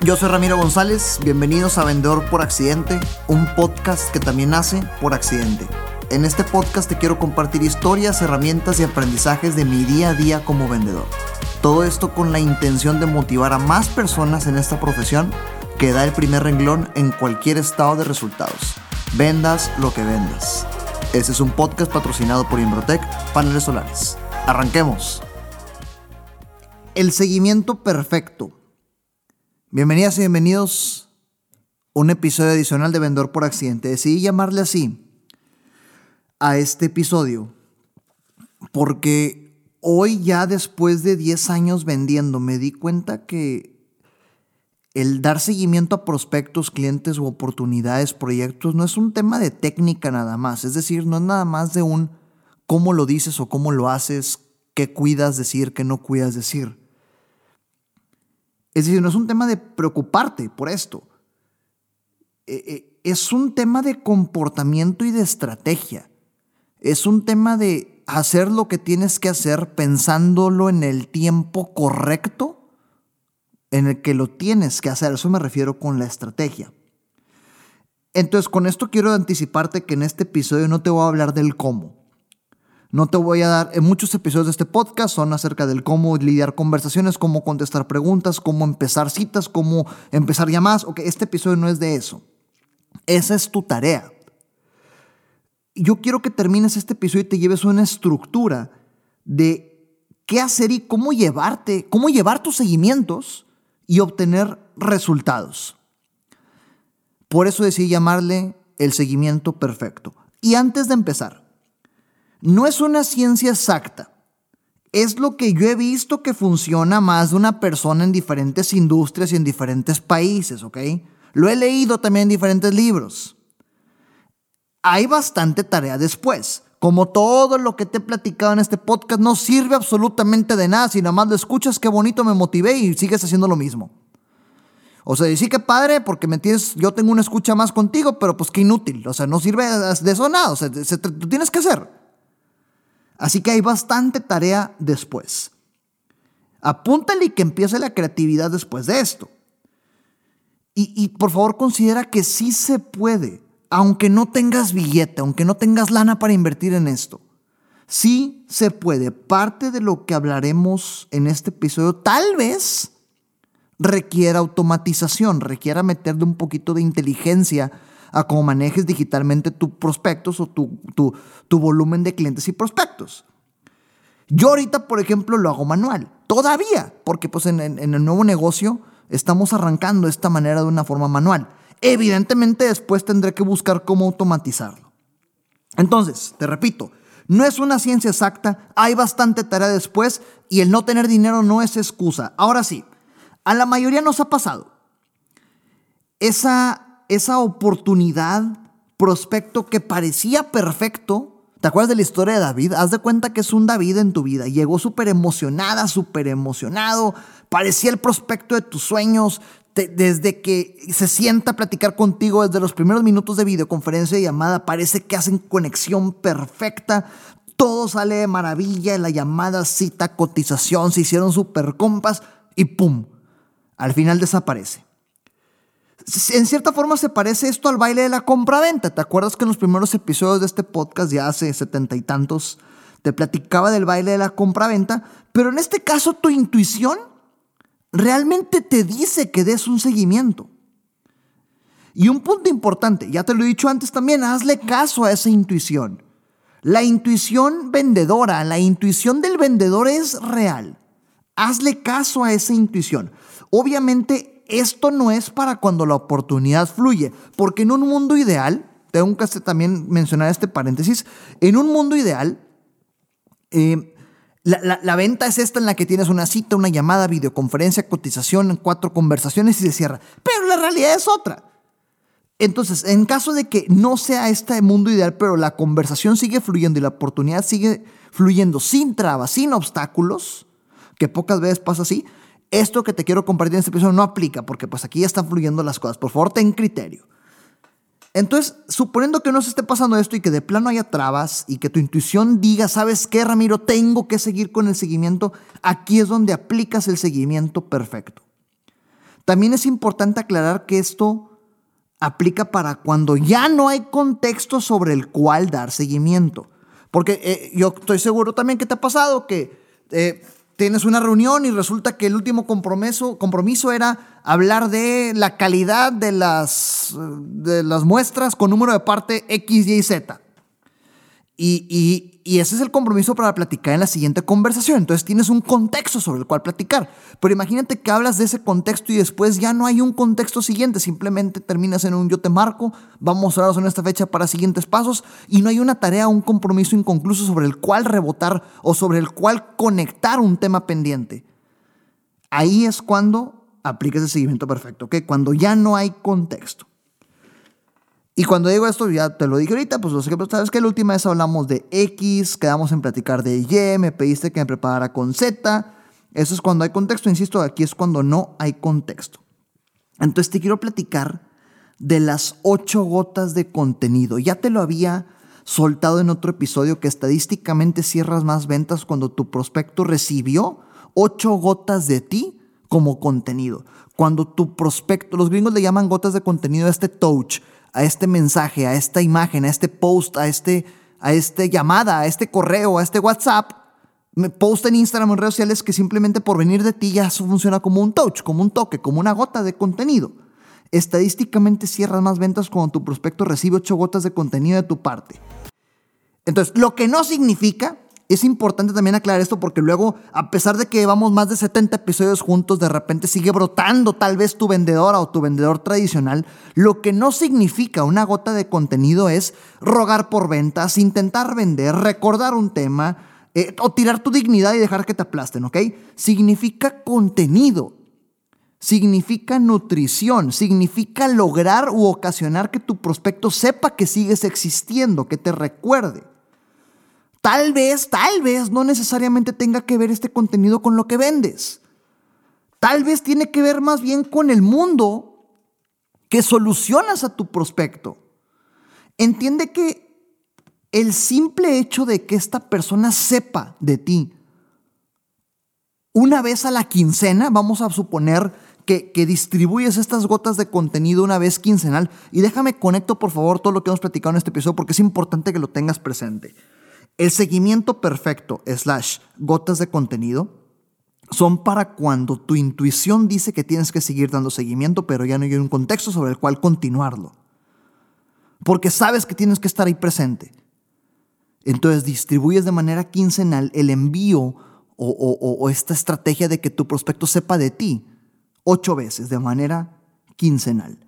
Yo soy Ramiro González, bienvenidos a Vendedor por Accidente, un podcast que también nace por accidente. En este podcast te quiero compartir historias, herramientas y aprendizajes de mi día a día como vendedor. Todo esto con la intención de motivar a más personas en esta profesión que da el primer renglón en cualquier estado de resultados. Vendas lo que vendas. Este es un podcast patrocinado por Imbrotec Paneles Solares. Arranquemos. El seguimiento perfecto. Bienvenidas y bienvenidos a un episodio adicional de Vendedor por Accidente. Decidí llamarle así a este episodio porque hoy ya después de 10 años vendiendo me di cuenta que el dar seguimiento a prospectos, clientes u oportunidades, proyectos no es un tema de técnica nada más. Es decir, no es nada más de un cómo lo dices o cómo lo haces, qué cuidas decir, qué no cuidas decir. Es decir, no es un tema de preocuparte por esto. Eh, eh, es un tema de comportamiento y de estrategia. Es un tema de hacer lo que tienes que hacer pensándolo en el tiempo correcto en el que lo tienes que hacer. Eso me refiero con la estrategia. Entonces, con esto quiero anticiparte que en este episodio no te voy a hablar del cómo. No te voy a dar, en muchos episodios de este podcast son acerca del cómo lidiar conversaciones, cómo contestar preguntas, cómo empezar citas, cómo empezar llamadas. Ok, este episodio no es de eso. Esa es tu tarea. Yo quiero que termines este episodio y te lleves una estructura de qué hacer y cómo llevarte, cómo llevar tus seguimientos y obtener resultados. Por eso decidí llamarle el seguimiento perfecto. Y antes de empezar, no es una ciencia exacta. Es lo que yo he visto que funciona más de una persona en diferentes industrias y en diferentes países, ¿ok? Lo he leído también en diferentes libros. Hay bastante tarea después. Como todo lo que te he platicado en este podcast no sirve absolutamente de nada. Si nada más lo escuchas, qué bonito me motivé y sigues haciendo lo mismo. O sea, sí que padre, porque me tienes, yo tengo una escucha más contigo, pero pues qué inútil. O sea, no sirve de eso nada. O sea, tú tienes que hacer. Así que hay bastante tarea después. Apúntale y que empiece la creatividad después de esto. Y, por favor considera que sí se puede, aunque no tengas billete, aunque no tengas lana para invertir en esto. Sí se puede. Parte de lo que hablaremos en este episodio tal vez requiera automatización, requiera meterle un poquito de inteligencia a cómo manejes digitalmente tus prospectos o tu, tu, volumen de clientes y prospectos. Yo ahorita, por ejemplo, lo hago manual, todavía, porque pues en, en, el nuevo negocio estamos arrancando esta manera de una forma manual. Evidentemente después tendré que buscar cómo automatizarlo. Entonces, te repito, no es una ciencia exacta, hay bastante tarea después y el no tener dinero no es excusa. Ahora sí, a la mayoría nos ha pasado. Esa esa oportunidad, prospecto que parecía perfecto. ¿Te acuerdas de la historia de David? Haz de cuenta que es un David en tu vida. Llegó súper emocionada, súper emocionado. Parecía el prospecto de tus sueños. desde que se sienta a platicar contigo, desde los primeros minutos de videoconferencia y llamada, parece que hacen conexión perfecta. Todo sale de maravilla. La llamada, cita, cotización, se hicieron súper compas y ¡pum! Al final desaparece en cierta forma se parece esto al baile de la compra-venta. ¿Te acuerdas que en los primeros episodios de este podcast, ya hace setenta y tantos, te platicaba del baile de la compra-venta? Pero en este caso tu intuición realmente te dice que des un seguimiento. Y un punto importante, ya te lo he dicho antes también, hazle caso a esa intuición. La intuición vendedora, la intuición del vendedor es real. Hazle caso a esa intuición. Obviamente esto no es para cuando la oportunidad fluye, porque en un mundo ideal, tengo que también mencionar este paréntesis, en un mundo ideal, eh, la, venta es esta en la que tienes una cita, una llamada, videoconferencia, cotización, cuatro conversaciones y se cierra. Pero la realidad es otra. Entonces, en caso de que no sea este mundo ideal, pero la conversación sigue fluyendo y la oportunidad sigue fluyendo sin trabas, sin obstáculos, que pocas veces pasa así, esto que te quiero compartir en este episodio no aplica porque pues aquí ya están fluyendo las cosas. Por favor, ten criterio. Entonces, suponiendo que no se esté pasando esto y que de plano haya trabas y que tu intuición diga, ¿sabes qué, Ramiro? Tengo que seguir con el seguimiento. Aquí es donde aplicas el seguimiento perfecto. También es importante aclarar que esto aplica para cuando ya no hay contexto sobre el cual dar seguimiento. Porque eh, yo estoy seguro también que te ha pasado que eh, tienes una reunión y resulta que el último compromiso, compromiso era hablar de la calidad de las, de las muestras con número de parte X, Y, Z. Y, ese es el compromiso para platicar en la siguiente conversación. Entonces tienes un contexto sobre el cual platicar. Pero imagínate que hablas de ese contexto y después ya no hay un contexto siguiente. Simplemente terminas en un yo te marco, vamos a hablar en esta fecha para siguientes pasos y no hay una tarea, un compromiso inconcluso sobre el cual rebotar o sobre el cual conectar un tema pendiente. Ahí es cuando aplicas el seguimiento perfecto, que Cuando ya no hay contexto. Y cuando digo esto, ya te lo dije ahorita, pues sé que sabes que la última vez hablamos de X, quedamos en platicar de Y, me pediste que me preparara con Z. Eso es cuando hay contexto, insisto, aquí es cuando no hay contexto. Entonces te quiero platicar de las ocho gotas de contenido. Ya te lo había soltado en otro episodio que estadísticamente cierras más ventas cuando tu prospecto recibió ocho gotas de ti como contenido. Cuando tu prospecto, los gringos le llaman gotas de contenido a este touch, a este mensaje, a esta imagen, a este post, a este, a este llamada, a este correo, a este WhatsApp, me post en Instagram, en redes sociales, que simplemente por venir de ti ya funciona como un touch, como un toque, como una gota de contenido. Estadísticamente cierras más ventas cuando tu prospecto recibe ocho gotas de contenido de tu parte. Entonces, lo que no significa es importante también aclarar esto porque luego, a pesar de que llevamos más de 70 episodios juntos, de repente sigue brotando tal vez tu vendedora o tu vendedor tradicional. Lo que no significa una gota de contenido es rogar por ventas, intentar vender, recordar un tema eh, o tirar tu dignidad y dejar que te aplasten, ¿ok? Significa contenido. Significa nutrición, significa lograr u ocasionar que tu prospecto sepa que sigues existiendo, que te recuerde. Tal vez, tal vez no necesariamente tenga que ver este contenido con lo que vendes. Tal vez tiene que ver más bien con el mundo que solucionas a tu prospecto. Entiende que el simple hecho de que esta persona sepa de ti una vez a la quincena, vamos a suponer que, distribuyes estas gotas de contenido una vez quincenal. Y déjame conecto por favor todo lo que hemos platicado en este episodio porque es importante que lo tengas presente. El seguimiento perfecto, slash, gotas de contenido, son para cuando tu intuición dice que tienes que seguir dando seguimiento, pero ya no hay un contexto sobre el cual continuarlo. Porque sabes que tienes que estar ahí presente. Entonces distribuyes de manera quincenal el envío o, esta estrategia de que tu prospecto sepa de ti ocho veces de manera quincenal.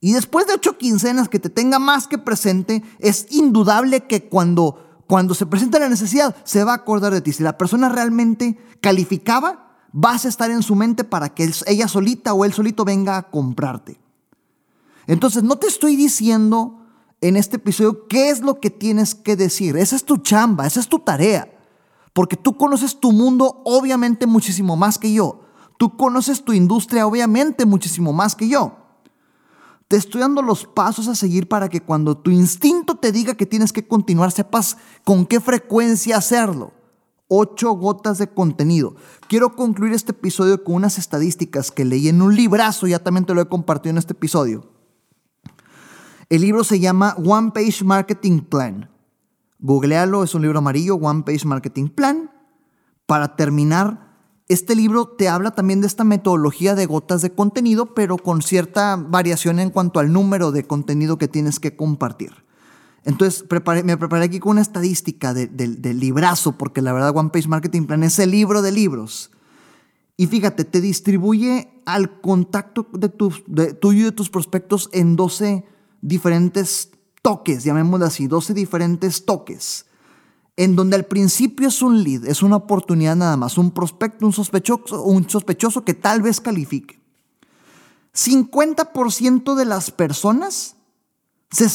Y después de ocho quincenas que te tenga más que presente, es indudable que cuando cuando se presenta la necesidad, se va a acordar de ti. Si la persona realmente calificaba, vas a estar en su mente para que ella solita o él solito venga a comprarte. Entonces, no te estoy diciendo en este episodio qué es lo que tienes que decir. Esa es tu chamba, esa es tu tarea. Porque tú conoces tu mundo obviamente muchísimo más que yo. Tú conoces tu industria obviamente muchísimo más que yo. Te estoy dando los pasos a seguir para que cuando tu instinto te diga que tienes que continuar, sepas con qué frecuencia hacerlo. Ocho gotas de contenido. Quiero concluir este episodio con unas estadísticas que leí en un librazo, ya también te lo he compartido en este episodio. El libro se llama One Page Marketing Plan. Googlealo, es un libro amarillo, One Page Marketing Plan. Para terminar, este libro te habla también de esta metodología de gotas de contenido, pero con cierta variación en cuanto al número de contenido que tienes que compartir. Entonces me preparé aquí con una estadística del librazo, porque la verdad One Page Marketing Plan es el libro de libros. Y fíjate, te distribuye al contacto de, de tuyo y de tus prospectos en 12 diferentes toques, llamémoslo así, 12 diferentes toques en donde al principio es un lead, es una oportunidad nada más, un prospecto, un sospechoso, un sospechoso que tal vez califique. 50% de las personas se,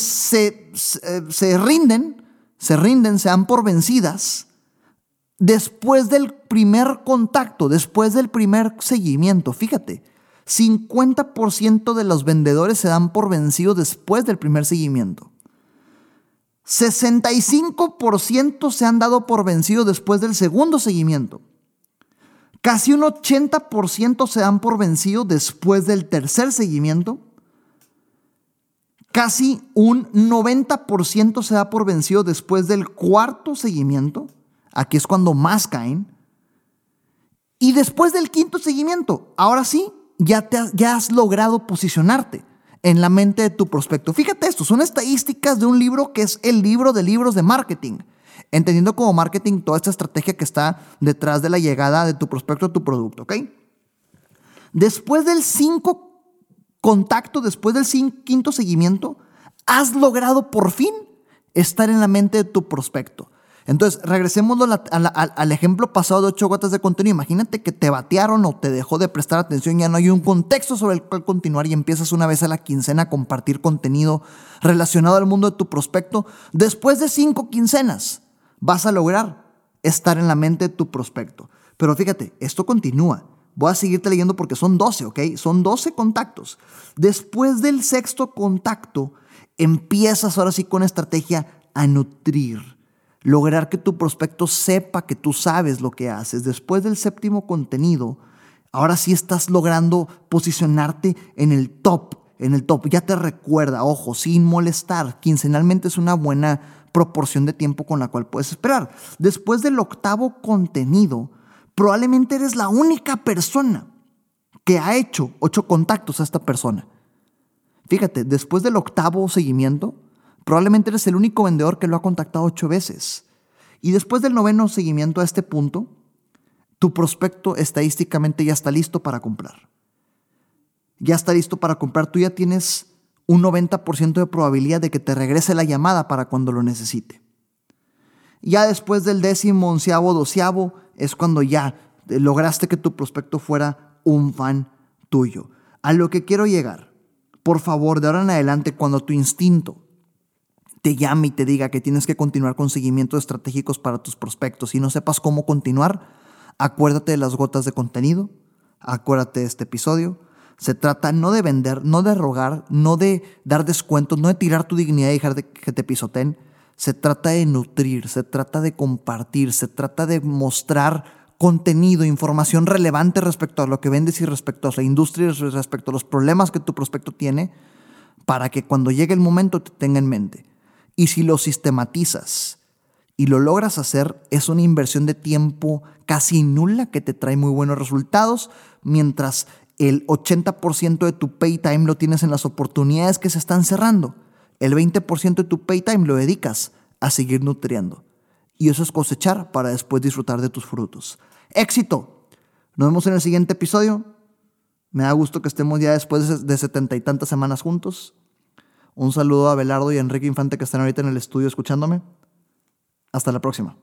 se, rinden, se rinden, se dan por vencidas después del primer contacto, después del primer seguimiento. Fíjate, 50% de los vendedores se dan por vencidos después del primer seguimiento. 65% se han dado por vencido después del segundo seguimiento. Casi un 80% se dan por vencido después del tercer seguimiento. Casi un 90% se da por vencido después del cuarto seguimiento. Aquí es cuando más caen. Y después del quinto seguimiento, ahora sí, ya, te ya has logrado posicionarte en la mente de tu prospecto. Fíjate esto, son estadísticas de un libro que es el libro de libros de marketing. Entendiendo como marketing toda esta estrategia que está detrás de la llegada de tu prospecto a tu producto, ¿ok? Después del cinco contacto, después del quinto seguimiento, has logrado por fin estar en la mente de tu prospecto. Entonces, regresemos al ejemplo pasado de ocho gotas de contenido. Imagínate que te batearon o te dejó de prestar atención, ya no hay un contexto sobre el cual continuar y empiezas una vez a la quincena a compartir contenido relacionado al mundo de tu prospecto. Después de cinco quincenas, vas a lograr estar en la mente de tu prospecto. Pero fíjate, esto continúa. Voy a seguirte leyendo porque son 12, ¿ok? Son 12 contactos. Después del sexto contacto, empiezas ahora sí con estrategia a nutrir lograr que tu prospecto sepa que tú sabes lo que haces. Después del séptimo contenido, ahora sí estás logrando posicionarte en el top, en el top. Ya te recuerda, ojo, sin molestar. Quincenalmente es una buena proporción de tiempo con la cual puedes esperar. Después del octavo contenido, probablemente eres la única persona que ha hecho ocho contactos a esta persona. Fíjate, después del octavo seguimiento, Probablemente eres el único vendedor que lo ha contactado ocho veces. Y después del noveno seguimiento a este punto, tu prospecto estadísticamente ya está listo para comprar. Ya está listo para comprar. Tú ya tienes un 90% de probabilidad de que te regrese la llamada para cuando lo necesite. Ya después del décimo, onceavo, doceavo, es cuando ya lograste que tu prospecto fuera un fan tuyo. A lo que quiero llegar, por favor, de ahora en adelante, cuando tu instinto te llame y te diga que tienes que continuar con seguimientos estratégicos para tus prospectos y no sepas cómo continuar, acuérdate de las gotas de contenido, acuérdate de este episodio. Se trata no de vender, no de rogar, no de dar descuentos, no de tirar tu dignidad y dejar de que te pisoteen. Se trata de nutrir, se trata de compartir, se trata de mostrar contenido, información relevante respecto a lo que vendes y respecto a la industria y respecto a los problemas que tu prospecto tiene, para que cuando llegue el momento te tenga en mente. Y si lo sistematizas y lo logras hacer, es una inversión de tiempo casi nula que te trae muy buenos resultados, mientras el 80% de tu pay time lo tienes en las oportunidades que se están cerrando. El 20% de tu pay time lo dedicas a seguir nutriendo. Y eso es cosechar para después disfrutar de tus frutos. Éxito. Nos vemos en el siguiente episodio. Me da gusto que estemos ya después de setenta y tantas semanas juntos. Un saludo a Belardo y a Enrique Infante que están ahorita en el estudio escuchándome. Hasta la próxima.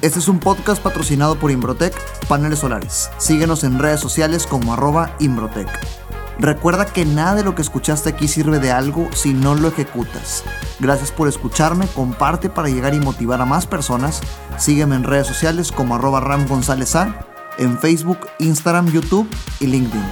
Este es un podcast patrocinado por Imbrotec Paneles Solares. Síguenos en redes sociales como arroba Imbrotec. Recuerda que nada de lo que escuchaste aquí sirve de algo si no lo ejecutas. Gracias por escucharme, comparte para llegar y motivar a más personas. Sígueme en redes sociales como arroba Ram González A, en Facebook, Instagram, YouTube y LinkedIn.